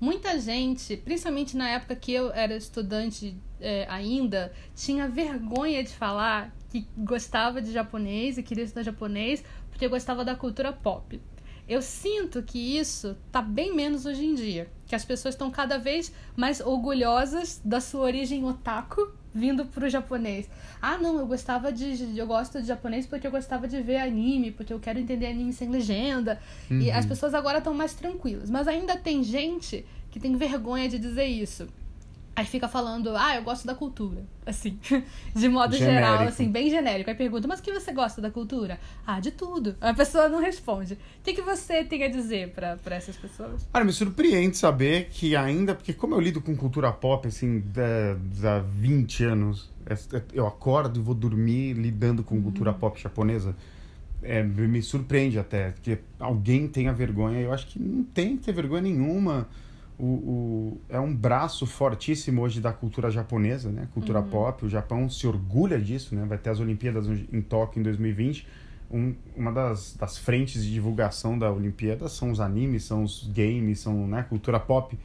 muita gente, principalmente na época que eu era estudante é, ainda, tinha vergonha de falar que gostava de japonês e queria estudar japonês porque gostava da cultura pop. Eu sinto que isso tá bem menos hoje em dia. Que as pessoas estão cada vez mais orgulhosas da sua origem otaku vindo pro japonês. Ah, não, eu gostava de. Eu gosto de japonês porque eu gostava de ver anime, porque eu quero entender anime sem legenda. Uhum. E as pessoas agora estão mais tranquilas. Mas ainda tem gente que tem vergonha de dizer isso. Aí fica falando, ah, eu gosto da cultura. Assim, de modo genérico. geral, assim, bem genérico. Aí pergunta, mas o que você gosta da cultura? Ah, de tudo. A pessoa não responde. O que, que você tem a dizer para essas pessoas? Olha, me surpreende saber que ainda, porque como eu lido com cultura pop, assim, há 20 anos, eu acordo e vou dormir lidando com cultura uhum. pop japonesa. É, me surpreende até que alguém tenha vergonha. Eu acho que não tem que ter vergonha nenhuma o, o, é um braço fortíssimo hoje da cultura japonesa, né? Cultura uhum. pop. O Japão se orgulha disso, né? Vai ter as Olimpíadas em Tóquio em 2020. Um, uma das, das frentes de divulgação da Olimpíada são os animes, são os games, são né, cultura pop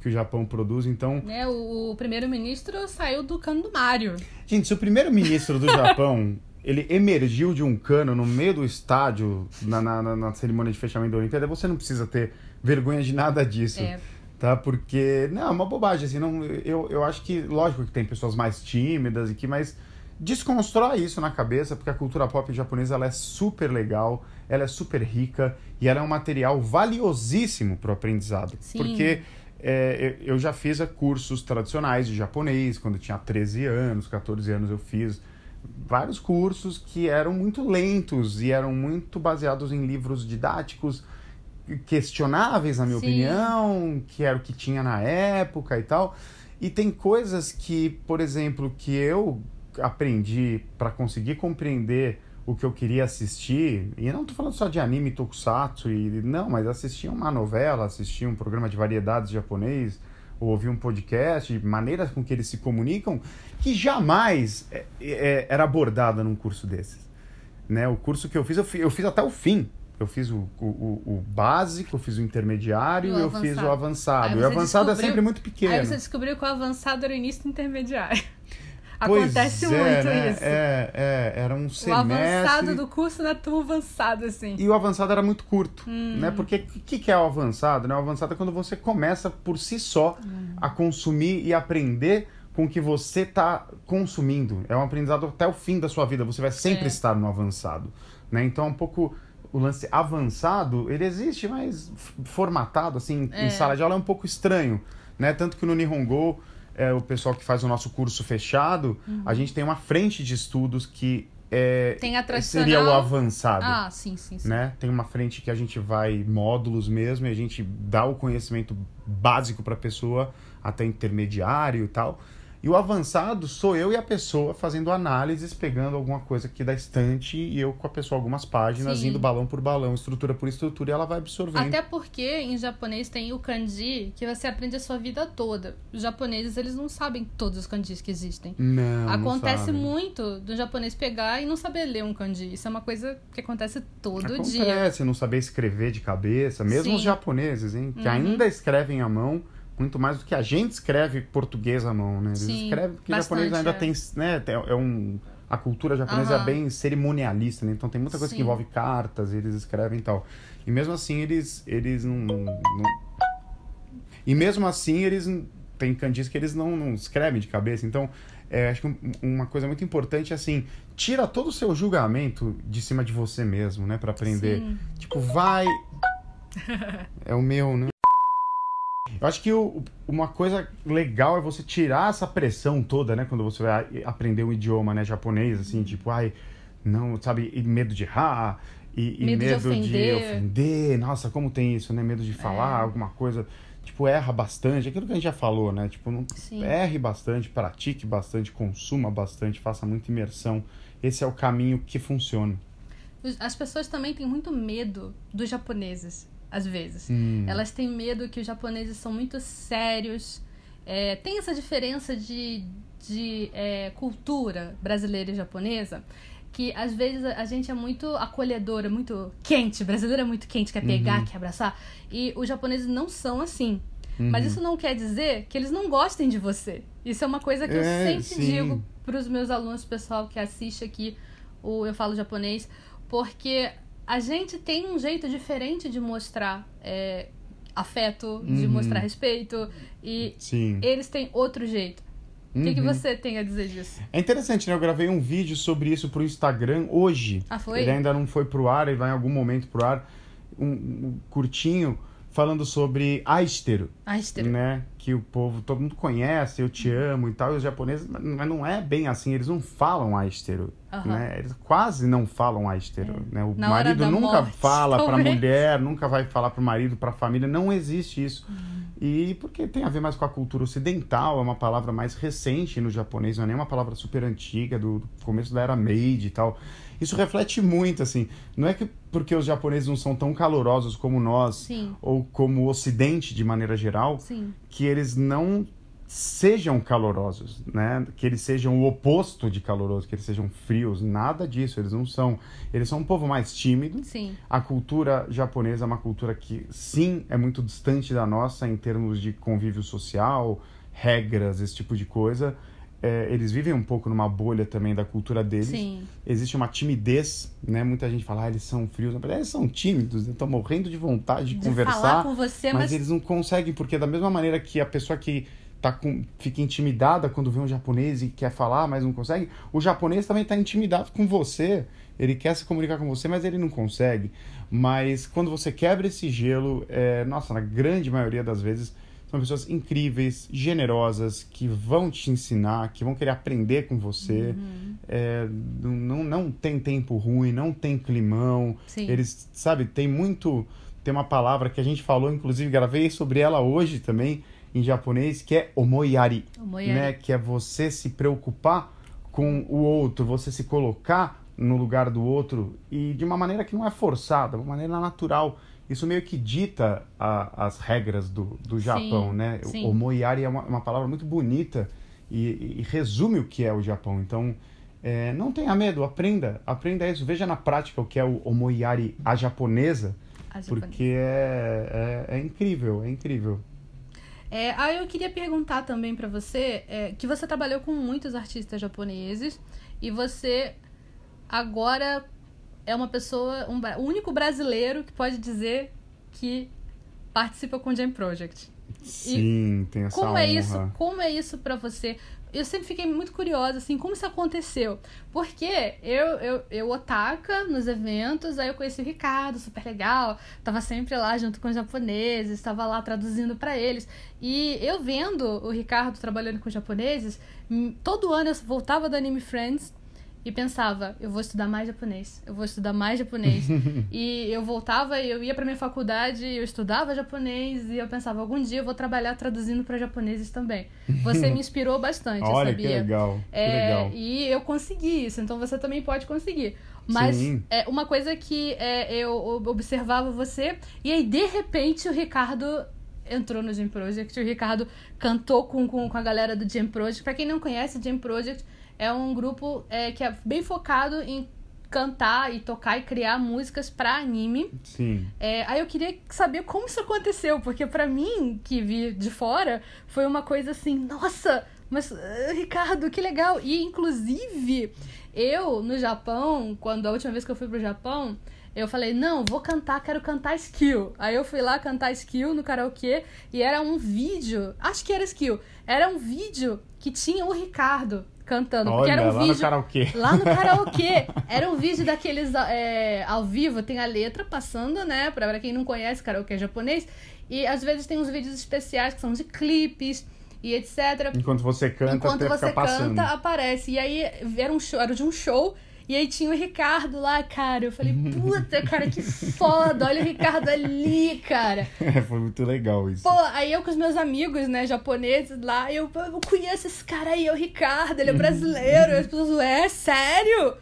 que o Japão produz. Então, é, o, o primeiro-ministro saiu do cano do Mario. Gente, se o primeiro-ministro do Japão ele emergiu de um cano no meio do estádio na, na, na, cerimônia de fechamento da Olimpíada, você não precisa ter vergonha de nada disso. É tá? Porque, não, é uma bobagem, assim, não, eu, eu acho que, lógico que tem pessoas mais tímidas e que, mas desconstrói isso na cabeça, porque a cultura pop japonesa ela é super legal, ela é super rica e ela é um material valiosíssimo para o aprendizado. Sim. Porque é, eu já fiz cursos tradicionais de japonês, quando eu tinha 13 anos, 14 anos eu fiz vários cursos que eram muito lentos e eram muito baseados em livros didáticos questionáveis, na minha Sim. opinião, que era o que tinha na época e tal. E tem coisas que, por exemplo, que eu aprendi para conseguir compreender o que eu queria assistir, e não estou falando só de anime tokusatsu, e, não, mas assistir uma novela, assistir um programa de variedades japonês, ou ouvir um podcast, maneiras com que eles se comunicam, que jamais é, é, era abordada num curso desses. Né? O curso que eu fiz, eu fiz, eu fiz até o fim. Eu fiz o, o, o básico, eu fiz o intermediário e eu fiz o avançado. E o avançado é sempre muito pequeno. Aí você descobriu que o avançado era o início do intermediário. Acontece pois é, muito né? isso. É, é, era um semestre... O avançado do curso não é tão avançado, assim. E o avançado era muito curto, hum. né? Porque o que, que é o avançado? Né? O avançado é quando você começa por si só hum. a consumir e aprender com o que você está consumindo. É um aprendizado até o fim da sua vida. Você vai sempre é. estar no avançado, né? Então é um pouco o lance avançado, ele existe, mas formatado, assim, é. em sala de aula é um pouco estranho, né? Tanto que no Nihongo, é, o pessoal que faz o nosso curso fechado, uhum. a gente tem uma frente de estudos que é, tem a tradicional... seria o avançado. Ah, sim, sim, sim. Né? Tem uma frente que a gente vai módulos mesmo e a gente dá o conhecimento básico para a pessoa até intermediário e tal. E o avançado sou eu e a pessoa fazendo análises, pegando alguma coisa aqui da estante e eu com a pessoa algumas páginas, Sim. indo balão por balão, estrutura por estrutura, e ela vai absorvendo. Até porque em japonês tem o kanji que você aprende a sua vida toda. Os japoneses, eles não sabem todos os kanjis que existem. Não. Acontece não muito do japonês pegar e não saber ler um kanji. Isso é uma coisa que acontece todo acontece, dia. Acontece, não saber escrever de cabeça, mesmo Sim. os japoneses, hein, que uhum. ainda escrevem à mão muito mais do que a gente escreve português à mão, né? Eles Sim, escrevem porque o japonês ainda é. tem, né? É um a cultura japonesa uhum. é bem cerimonialista, né? Então tem muita coisa Sim. que envolve cartas, eles escrevem e tal. E mesmo assim eles eles não, não, não... e mesmo assim eles tem kanjis que eles não, não escrevem de cabeça. Então é, acho que uma coisa muito importante é assim, tira todo o seu julgamento de cima de você mesmo, né, para aprender. Sim. Tipo, vai é o meu, né? Eu acho que o, uma coisa legal é você tirar essa pressão toda, né? Quando você vai aprender um idioma, né? Japonês, assim, tipo, ai, não, sabe? E medo de errar, e, medo, e medo de, ofender. de, ofender. Nossa, como tem isso, né? Medo de falar é. alguma coisa. Tipo, erra bastante. Aquilo que a gente já falou, né? Tipo, não, erre bastante, pratique bastante, consuma bastante, faça muita imersão. Esse é o caminho que funciona. As pessoas também têm muito medo dos japoneses às vezes. Hum. Elas têm medo que os japoneses são muito sérios. É, tem essa diferença de, de é, cultura brasileira e japonesa que às vezes a gente é muito acolhedora, muito quente. Brasileira é muito quente, quer pegar, uhum. quer abraçar. E os japoneses não são assim. Uhum. Mas isso não quer dizer que eles não gostem de você. Isso é uma coisa que é, eu sempre sim. digo para os meus alunos, pessoal que assiste aqui o Eu Falo Japonês, porque a gente tem um jeito diferente de mostrar é, afeto, uhum. de mostrar respeito, e sim. eles têm outro jeito. O que, que, uhum. você tem a dizer disso? É interessante, né? Eu gravei um vídeo sobre isso pro Instagram hoje. Ah, foi? Ele ainda não foi pro ar, ele vai em algum momento pro ar. Um, um curtinho falando sobre Aistero. Aistero. Né? Que o povo, todo mundo conhece, eu te amo e tal. E os japoneses, mas não é bem assim, eles não falam Aistero. Uhum. Né? Eles quase não falam Aistero. É. Né? O Na marido nunca morte, fala para a mulher, nunca vai falar para o marido, para a família. Não existe isso. Uhum. E porque tem a ver mais com a cultura ocidental, é uma palavra mais recente no japonês, não é nem uma palavra super antiga, do, do começo da era Meiji e tal isso reflete muito, assim. Não é que porque os japoneses não são tão calorosos como nós, Sim. ou como o Ocidente de maneira geral, Sim. que eles não sejam calorosos, né? Que eles sejam o oposto de caloroso, que eles sejam frios, nada disso, eles não são. Eles são um povo mais tímido. Sim. A cultura japonesa é uma cultura que sim é muito distante da nossa em termos de convívio social, regras, esse tipo de coisa é, eles vivem um pouco numa bolha também da cultura deles. Sim. Existe uma timidez, né? Muita gente fala, ah, eles são frios. Na verdade, eles são tímidos, estão morrendo de vontade de, de conversar. Falar com você, mas, mas eles não conseguem, porque da mesma maneira que a pessoa que tá com, fica intimidada quando vê um japonês e quer falar, mas não consegue, o japonês também está intimidado com você. Ele quer se comunicar com você, mas ele não consegue. Mas quando você quebra esse gelo, é, nossa, na grande maioria das vezes são pessoas incríveis, generosas, que vão te ensinar, que vão querer aprender com você. Uhum. É, não, não tem tempo ruim, não tem climão. Sim. Eles, sabe, tem muito. Tem uma palavra que a gente falou, inclusive gravei sobre ela hoje também, em japonês, que é omoyari. omoyari. Né? Que é você se preocupar com o outro, você se colocar no lugar do outro e de uma maneira que não é forçada, uma maneira natural isso meio que dita a, as regras do, do Japão, sim, né? Sim. O moyari é uma, uma, palavra muito bonita e, e, resume o que é o Japão. Então, é, não tenha medo, aprenda, aprenda isso. Veja na prática o que é o omoyari a japonesa, a porque é, é, é, incrível, é incrível. É, aí eu queria perguntar também para você é, que você trabalhou com muitos artistas japoneses e você agora é uma pessoa, um, o único brasileiro que pode dizer que participa com o Jam Project. Sim, e tem essa como honra. é isso? Como é isso para você? Eu sempre fiquei muito curiosa, assim, como isso aconteceu? Porque eu, eu, eu otaka nos eventos, aí eu conheci o Ricardo, super legal, tava sempre lá junto com os japoneses, estava lá traduzindo para eles. E eu vendo o Ricardo trabalhando com os japoneses, todo ano eu voltava do Anime Friends e pensava, eu vou estudar mais japonês, eu vou estudar mais japonês. e eu voltava, eu ia para minha faculdade, eu estudava japonês e eu pensava, algum dia eu vou trabalhar traduzindo para japoneses também. Você me inspirou bastante, Olha, sabia? que legal. É, que legal. E eu consegui isso, então você também pode conseguir. Mas Sim. é uma coisa que é, eu observava você, e aí de repente o Ricardo entrou no Jam Project, o Ricardo cantou com, com, com a galera do Jam Project. Para quem não conhece, Jam Project é um grupo é, que é bem focado em cantar e tocar e criar músicas para anime. Sim. É, aí eu queria saber como isso aconteceu, porque para mim, que vi de fora, foi uma coisa assim, nossa, mas uh, Ricardo, que legal. E inclusive, eu no Japão, quando a última vez que eu fui pro Japão, eu falei, não, vou cantar, quero cantar skill. Aí eu fui lá cantar skill no karaokê e era um vídeo, acho que era skill, era um vídeo que tinha o Ricardo cantando. Olha, porque era um lá vídeo. no karaokê. Lá no karaokê. Era um vídeo daqueles é, ao vivo, tem a letra passando, né? Pra, pra quem não conhece karaokê japonês. E às vezes tem uns vídeos especiais que são de clipes e etc. Enquanto você canta, Enquanto você passando. canta, aparece. E aí era um show, era de um show e aí tinha o Ricardo lá, cara. Eu falei, puta, cara, que foda. Olha o Ricardo ali, cara. É, foi muito legal isso. Pô, aí eu com os meus amigos, né, japoneses lá, eu, eu conheço esse cara aí, é o Ricardo, ele é brasileiro. e as pessoas, é, sério?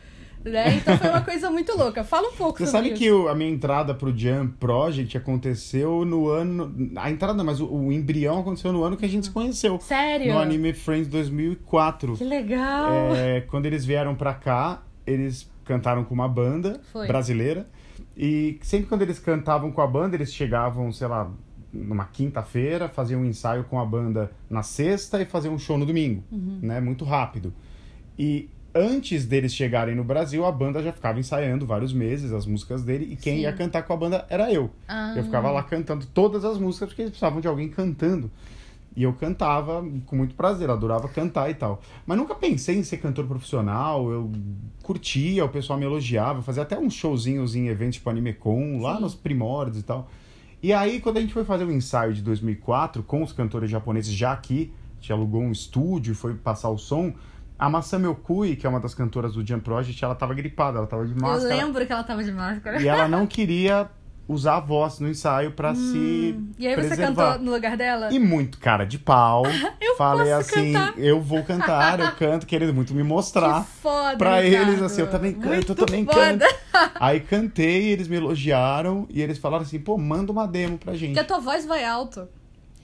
Né? Então foi uma coisa muito louca. Fala um pouco Você sabe isso. que o, a minha entrada pro Jam Project aconteceu no ano. A entrada, mas o, o, embrião aconteceu no ano que a gente se conheceu. Sério? No Anime Friends 2004. Que legal! É, quando eles vieram pra cá, eles cantaram com uma banda Foi. brasileira. E sempre quando eles cantavam com a banda, eles chegavam, sei lá, numa quinta-feira, fazia um ensaio com a banda na sexta e fazia um show no domingo, Uhum. né? Muito rápido. E antes deles chegarem no Brasil, a banda já ficava ensaiando vários meses as músicas dele e quem Sim. ia cantar com a banda era eu. Ah. Eu ficava lá cantando todas as músicas porque eles precisavam de alguém cantando. E eu cantava com muito prazer, adorava cantar e tal. Mas nunca pensei em ser cantor profissional, eu curtia, o pessoal me elogiava, fazia até uns showzinhos em eventos tipo AnimeCon, lá Sim. nos primórdios e tal. E aí, quando a gente foi fazer o ensaio de 2004 com os cantores japoneses já aqui, a gente alugou um estúdio e foi passar o som, a Masami Okui, que é uma das cantoras do Jump Project, ela tava gripada, ela tava de Eu máscara. lembro que ela tava de máscara. E ela não queria usar a voz no ensaio pra se Hum. E aí você preservar. cantou no lugar dela? E muito cara de pau. Eu Falei assim, cantar. eu vou cantar, eu canto, querendo muito me mostrar. Que foda, Pra Ricardo. eles, assim, eu também canto, Muito eu também foda. canto. Aí cantei, eles me elogiaram e eles falaram assim, pô, manda uma demo pra gente. Porque a tua voz vai alto.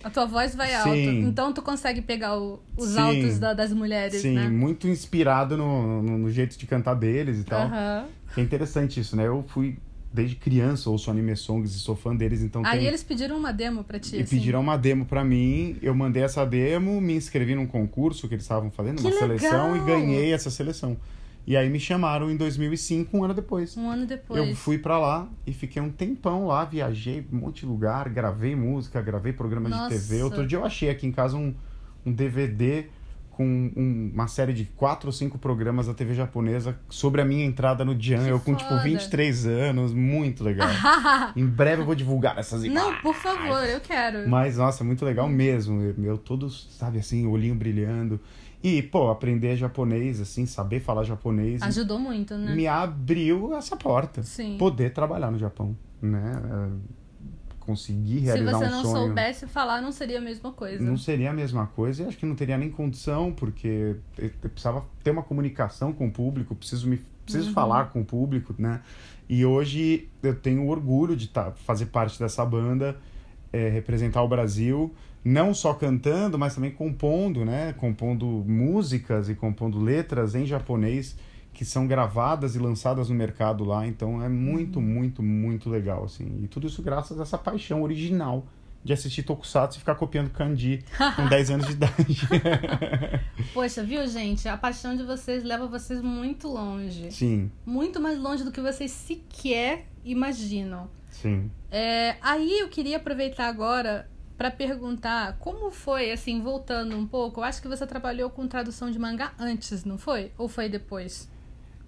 A tua voz vai alto. Sim. Então tu consegue pegar o- os Sim. altos da- das mulheres, Sim, né? muito inspirado no, no, no jeito de cantar deles e tal. É interessante isso, né? Eu fui desde criança, ouço anime songs e sou fã deles, então Aí tem... eles pediram uma demo pra ti, E assim. pediram uma demo pra mim, eu mandei essa demo, me inscrevi num concurso que eles estavam fazendo, Que uma seleção, e legal! ganhei essa seleção. E aí me chamaram em 2005, um ano depois. Um ano depois. Eu fui pra lá e fiquei um tempão lá, viajei um monte de lugar, gravei música, gravei programas Nossa. de TV. Outro dia eu achei aqui em casa um, um DVD com um- uma série de quatro ou cinco programas da TV japonesa sobre a minha entrada no Jan. Eu com tipo foda. 23 anos, muito legal. em breve eu vou divulgar essas imagens. Não, por favor, eu quero. Mas, nossa, muito legal mesmo. Eu, eu todo, sabe, assim, olhinho brilhando. E, pô, aprender japonês, assim, saber falar japonês, Ajudou muito, né? me abriu essa porta. Sim. Poder trabalhar no Japão, né? Conseguir Se realizar você um não sonho. soubesse falar, não seria a mesma coisa. Não seria a mesma coisa e acho que não teria nem condição, porque eu eu precisava ter uma comunicação com o público, preciso me preciso Uhum. falar com o público, né? E hoje eu tenho orgulho de tá, fazer parte dessa banda, é, representar o Brasil, não só cantando, mas também compondo, né? Compondo músicas e compondo letras em japonês que são gravadas e lançadas no mercado lá. Então é muito, Uhum. muito, muito legal, assim. E tudo isso graças a essa paixão original de assistir Tokusatsu e ficar copiando kanji com 10 anos de idade. Poxa, viu, gente? A paixão de vocês leva vocês muito longe. sim, Muito mais longe do que vocês sequer imaginam. sim. É, aí eu queria aproveitar agora pra perguntar como foi, assim, voltando um pouco. Eu acho que você trabalhou com tradução de mangá antes, não foi? Ou foi depois?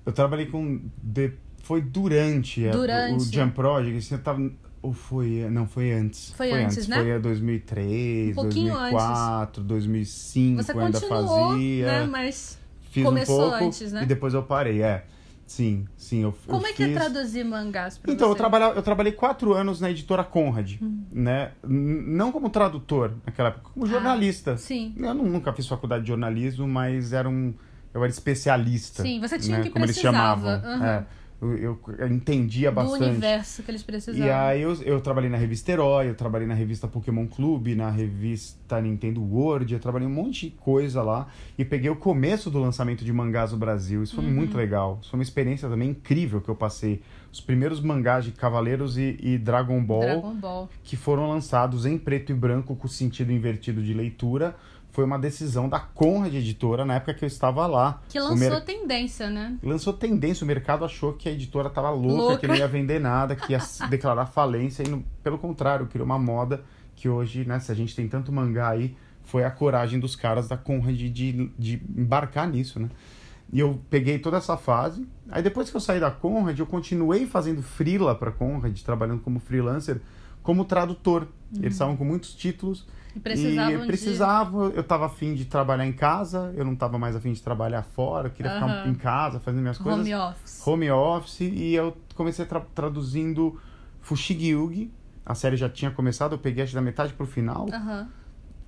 Eu trabalhei com. de- Foi durante, a- Durante. o Jump Project. Você tava. Ou foi. Não, foi antes. Foi antes, né? Foi a 2003, Um pouquinho 2004, 2005 Você ainda continuou, fazia. né? Mas Fiz começou um pouco antes, né? e depois eu parei, é. Sim, sim, eu como eu é que é fiz... traduzir mangás pra Então, eu, você? trabalha, eu trabalhei quatro anos na editora Conrad, Hum. né? Não como tradutor naquela época, como jornalista. Ah, Sim. Eu nu- nunca fiz faculdade de jornalismo, mas era um, eu era especialista. Sim, você tinha né? que como eles precisava, chamavam. aham. É, eu, eu- entendia Do bastante. universo que eles precisavam. E aí eu, eu trabalhei na revista Herói, eu trabalhei na revista Pokémon Clube, na revista Nintendo World, eu trabalhei um monte de coisa lá e peguei o começo do lançamento de mangás no Brasil. Isso foi Uhum. muito legal. Isso foi uma experiência também incrível que eu passei. Os primeiros mangás de Cavaleiros e, e Dragon Ball Dragon Ball. que foram lançados em preto e branco com sentido invertido de leitura. Foi uma decisão da Conrad Editora na época que eu estava lá. Que lançou mer- tendência, né? Lançou tendência, o mercado achou que a editora tava louca, Louca. que não ia vender nada, que ia declarar falência, e no- pelo contrário, criou uma moda que hoje, né, se a gente tem tanto mangá aí, foi a coragem dos caras da Conrad de, de embarcar nisso, né? E eu peguei toda essa fase. Aí depois que eu saí da Conrad, eu continuei fazendo freela pra Conrad, trabalhando como freelancer, como tradutor. Eles estavam com muitos títulos. E precisavam e eu de- precisava, eu tava afim de trabalhar em casa, eu não tava mais afim de trabalhar fora, eu queria ficar em casa fazendo minhas coisas Home office. home office e eu comecei tra traduzindo Fushigi Yugi. A série já tinha começado, eu peguei acho da metade pro final. Aham.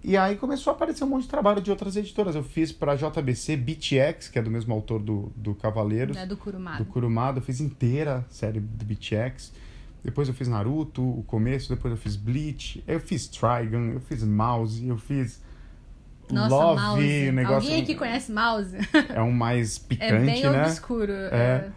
E aí começou a aparecer um monte de trabalho de outras editoras. Eu fiz pra JBC BTX, que é do mesmo autor do, do Cavaleiros, É do Kurumada. do Kurumada. Eu fiz inteira a série do BTX. Depois eu fiz Naruto, o começo. Depois eu fiz Bleach. Eu fiz Trigun, eu fiz Mouse, eu fiz Nossa, Love. mouse. negócio Alguém que conhece mouse? é um mais É picante, bem né? obscuro. É.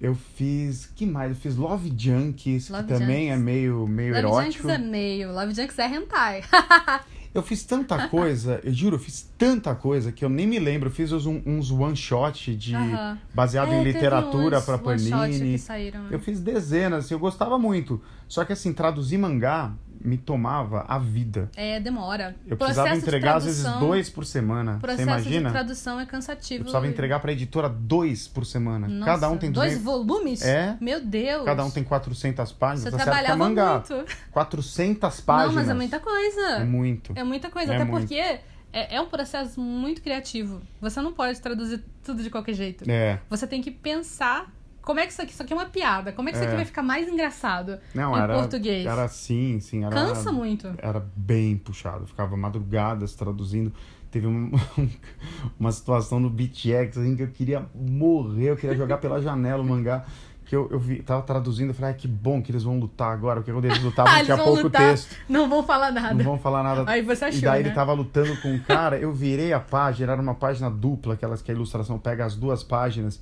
Eu fiz. que mais? Eu fiz Love Junkies, Love que também é meio, meio Love erótico. Love Junkies é meio. Love Junkies é hentai. eu fiz tanta coisa, eu juro, eu fiz tanta coisa que eu nem me lembro. Eu fiz uns, uns one shot de. Baseado é, em literatura para Panini. Saíram, Eu fiz dezenas, assim, eu gostava muito. Só que assim, traduzir mangá me tomava a vida. É, demora. Eu precisava processo entregar às vezes dois por semana. Você imagina? de tradução é cansativo. Eu precisava entregar para a editora dois por semana. Nossa, Cada um tem 200... dois volumes? É. Meu Deus. Cada um tem 400 páginas. Você tá trabalhava mangá. muito. 400 páginas. Não, mas é muita coisa. É muito. É muita coisa, é até muito. porque é, é um processo muito criativo. Você não pode traduzir tudo de qualquer jeito. É. Você tem que pensar como é que isso aqui, isso aqui é uma piada? Como é que isso aqui É. vai ficar mais engraçado Não, em era, português? Era assim, sim. Era, Cansa muito. Era bem puxado. Ficava madrugadas traduzindo. Teve um- uma situação no BTX assim, que eu queria morrer, eu queria jogar pela janela o mangá. Que eu, eu vi, tava traduzindo, eu falei, ah, que bom que eles vão lutar agora, porque quando eles lutavam Ah, tinha pouco lutar, texto. Não vão falar nada. Não vão falar nada. Aí você achou, E daí né? ele tava lutando com um cara, eu virei a página, era uma página dupla, aquelas que a ilustração pega as duas páginas.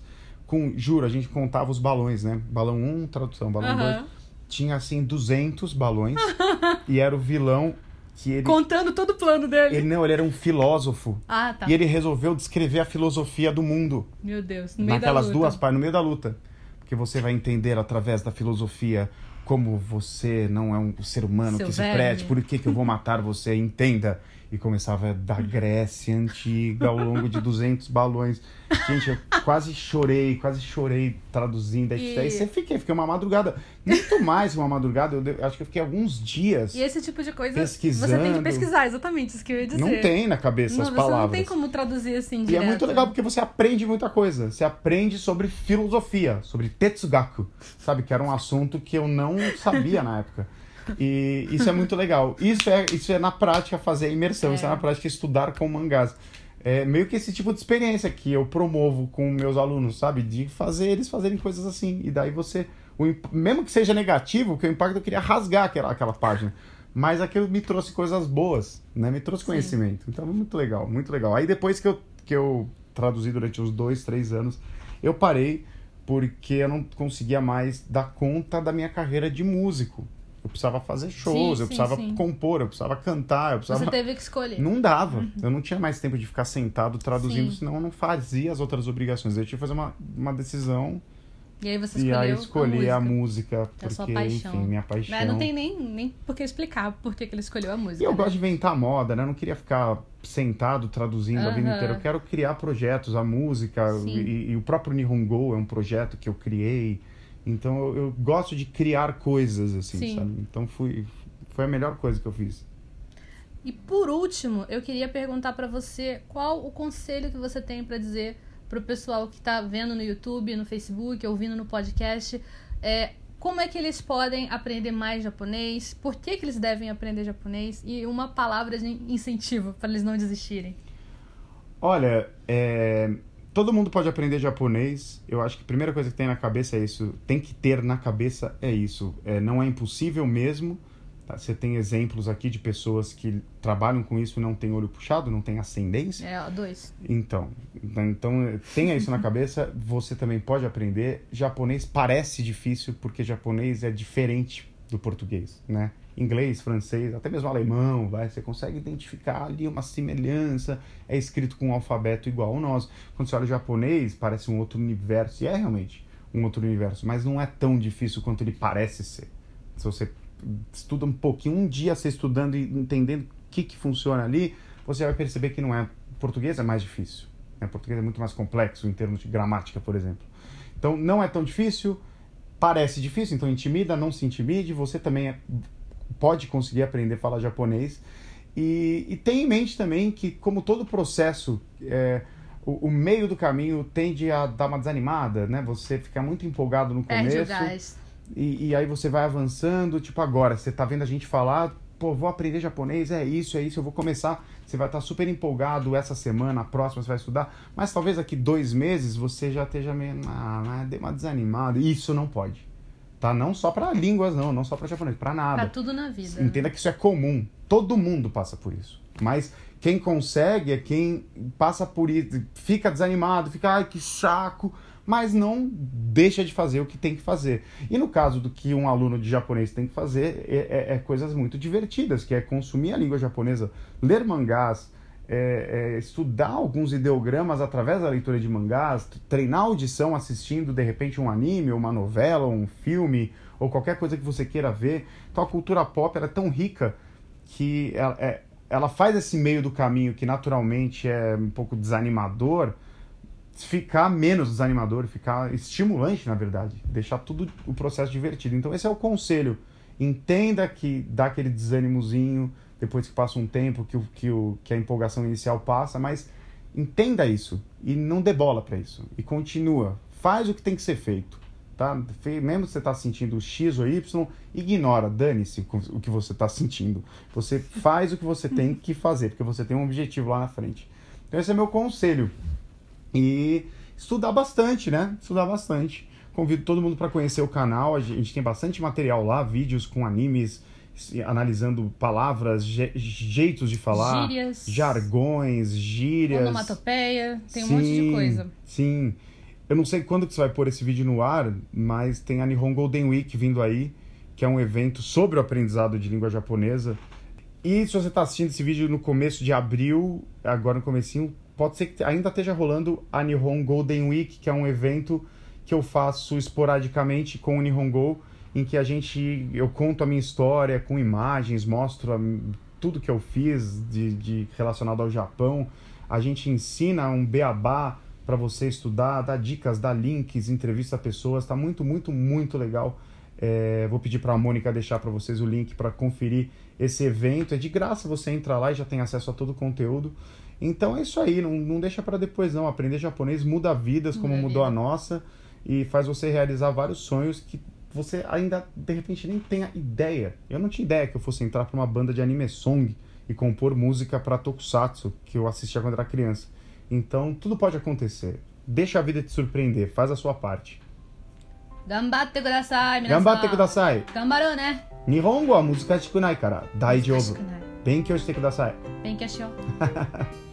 Com, juro, a gente contava os balões, né? Balão 1, tradução, balão 2. Aham. Tinha assim 200 balões e era o vilão que ele Contando todo o plano dele. ele não, ele era um filósofo. Ah, tá. E ele resolveu descrever a filosofia do mundo Meu Deus, no meio naquelas da luta. duas páginas, no meio da luta. Porque você vai entender através da filosofia como você não é um ser humano Seu que se prete, por que, que eu vou matar você, entenda. E começava da Grécia antiga ao longo de 200 balões. Gente, eu quase chorei, quase chorei traduzindo. E- você fiquei, fiquei uma madrugada, muito mais uma madrugada, eu de- acho que eu fiquei alguns dias. E esse tipo de coisa Pesquisando. você tem que pesquisar, exatamente isso que eu ia dizer. Não tem na cabeça Não, as você palavras. não tem como traduzir assim E direto. é muito legal porque você aprende muita coisa. Você aprende sobre filosofia, sobre Tetsugaku, sabe? Que era um assunto que eu não sabia na época. E isso é muito legal. Isso é, isso é na prática fazer a imersão, É. isso é na prática estudar com mangás. É meio que esse tipo de experiência que eu promovo com meus alunos, sabe? De fazer eles fazerem coisas assim. E daí você, o mesmo que seja negativo, que o impacto eu queria rasgar aquela, aquela página. Mas aquilo me trouxe coisas boas, né? Me trouxe Sim. conhecimento. Então, muito legal, muito legal. Aí depois que eu, que eu traduzi durante uns dois, três anos, eu parei porque eu não conseguia mais dar conta da minha carreira de músico. Eu precisava fazer shows, Sim, eu sim, precisava sim. compor, eu precisava cantar, eu precisava... Você teve que escolher. Não dava. Eu não tinha mais tempo de ficar sentado traduzindo, Sim. senão eu não fazia as outras obrigações. Eu tinha que fazer uma, uma decisão E aí você e escolheu aí escolhi a a música. música, É a sua porque, paixão. enfim, minha paixão. Mas não tem nem, nem por que explicar por que ele escolheu a música. E eu né? gosto de inventar moda, né? Eu não queria ficar sentado traduzindo a vida inteira. Eu quero criar projetos, a música Sim. e, e o próprio Nihongo é um projeto que eu criei. Então eu, eu gosto de criar coisas, assim, Sim. sabe? Então fui, foi a melhor coisa que eu fiz. E por último, eu queria perguntar pra você qual o conselho que você tem pra dizer pro pessoal que tá vendo no YouTube, no Facebook, ouvindo no podcast, é, como é que eles podem aprender mais japonês, por que, que eles devem aprender japonês e uma palavra de incentivo para eles não desistirem. Olha, é, todo mundo pode aprender japonês. Eu acho que a primeira coisa que tem na cabeça é isso. Tem que ter na cabeça é isso. É, não é impossível mesmo. tá? Você tem exemplos aqui de pessoas que trabalham com isso e não têm olho puxado, não têm ascendência. É, ó, dois. Então, então tenha isso na cabeça. Você também pode aprender. Japonês parece difícil porque japonês é diferente do português, né? Inglês, francês, até mesmo alemão, vai, você consegue identificar ali uma semelhança. É escrito com um alfabeto igual ao nosso. Quando você olha o japonês, parece um outro universo. E é realmente um outro universo, mas não é tão difícil quanto ele parece ser. Se você estuda um pouquinho, um dia você estudando e entendendo o que, que funciona ali, você vai perceber que não é. Português é mais difícil. Né? Português é muito mais complexo em termos de gramática, por exemplo. Então, não é tão difícil, parece difícil, então intimida, não se intimide. Você também é- pode conseguir aprender a falar japonês. E, e tenha em mente também que, como todo processo, é, o, o meio do caminho tende a dar uma desanimada, né? Você fica muito empolgado no Perde o começo. gás. E, e aí você vai avançando, tipo agora, você tá vendo a gente falar, pô, vou aprender japonês, é isso, é isso, eu vou começar. Você vai estar super empolgado essa semana, a próxima você vai estudar, mas talvez daqui dois meses você já esteja meio, ah, deu uma desanimada. Isso não pode. Tá? Não só para línguas, não, não só para japonês, para nada. Pra tudo na vida. Entenda que isso é comum. Todo mundo passa por isso. Mas quem consegue é quem passa por isso, fica desanimado, fica, ai, que saco. mas não deixa de fazer o que tem que fazer. E no caso do que um aluno de japonês tem que fazer, é, é, é coisas muito divertidas, que é consumir a língua japonesa, ler mangás, é, é, estudar alguns ideogramas através da leitura de mangás, treinar audição assistindo de repente um anime, uma novela, um filme, ou qualquer coisa que você queira ver. Então a cultura pop é tão rica que ela, é, ela faz esse meio do caminho que naturalmente é um pouco desanimador, ficar menos desanimador, ficar estimulante, na verdade, deixar tudo o processo divertido. Então esse é o conselho. Entenda que dá aquele desânimozinho depois que passa um tempo, que, o, que, o, que a empolgação inicial passa, mas entenda isso e não dê bola para isso. E continua. Faz o que tem que ser feito tá? Mesmo que você está sentindo X ou Y, ignora, dane-se o que você está sentindo. Você faz o que você tem que fazer, porque você tem um objetivo lá na frente. Então esse é meu conselho. E estudar bastante, né? Estudar bastante. Convido todo mundo para conhecer o canal. A gente tem bastante material lá, vídeos com animes, analisando palavras, je jeitos de falar, gírias, jargões, gírias, onomatopeia, tem sim, um monte de coisa. Sim. Eu não sei quando que você vai pôr esse vídeo no ar, mas tem a Nihon Golden Week vindo aí, que é um evento sobre o aprendizado de língua japonesa. E se você está assistindo esse vídeo no começo de abril, agora no comecinho, pode ser que ainda esteja rolando a Nihon Golden Week, que é um evento que eu faço esporadicamente com o Nihongo, em que a gente eu conto a minha história com imagens, mostro a, tudo que eu fiz de, de relacionado ao Japão. A gente ensina um beabá para você estudar, dar dicas, dar links, entrevista pessoas, tá muito, muito, muito legal. É, vou pedir para a Mônica deixar para vocês o link para conferir esse evento. É de graça, você entra lá e já tem acesso a todo o conteúdo. Então é isso aí, não, não deixa para depois não. Aprender japonês muda vidas como mudou a nossa e faz você realizar vários sonhos que você ainda de repente nem tenha ideia. Eu não tinha ideia que eu fosse entrar para uma banda de anime song e compor música para tokusatsu que eu assistia quando era criança. Então, tudo pode acontecer. Deixa a vida te surpreender, faz a sua parte. Gambatte kudasai, minasan. Gambatte kudasai. Gambaru ne. Nihongo wa muzukashiku nai kara daijoubu. Benkyou shite kudasai. Benkyou shiyou.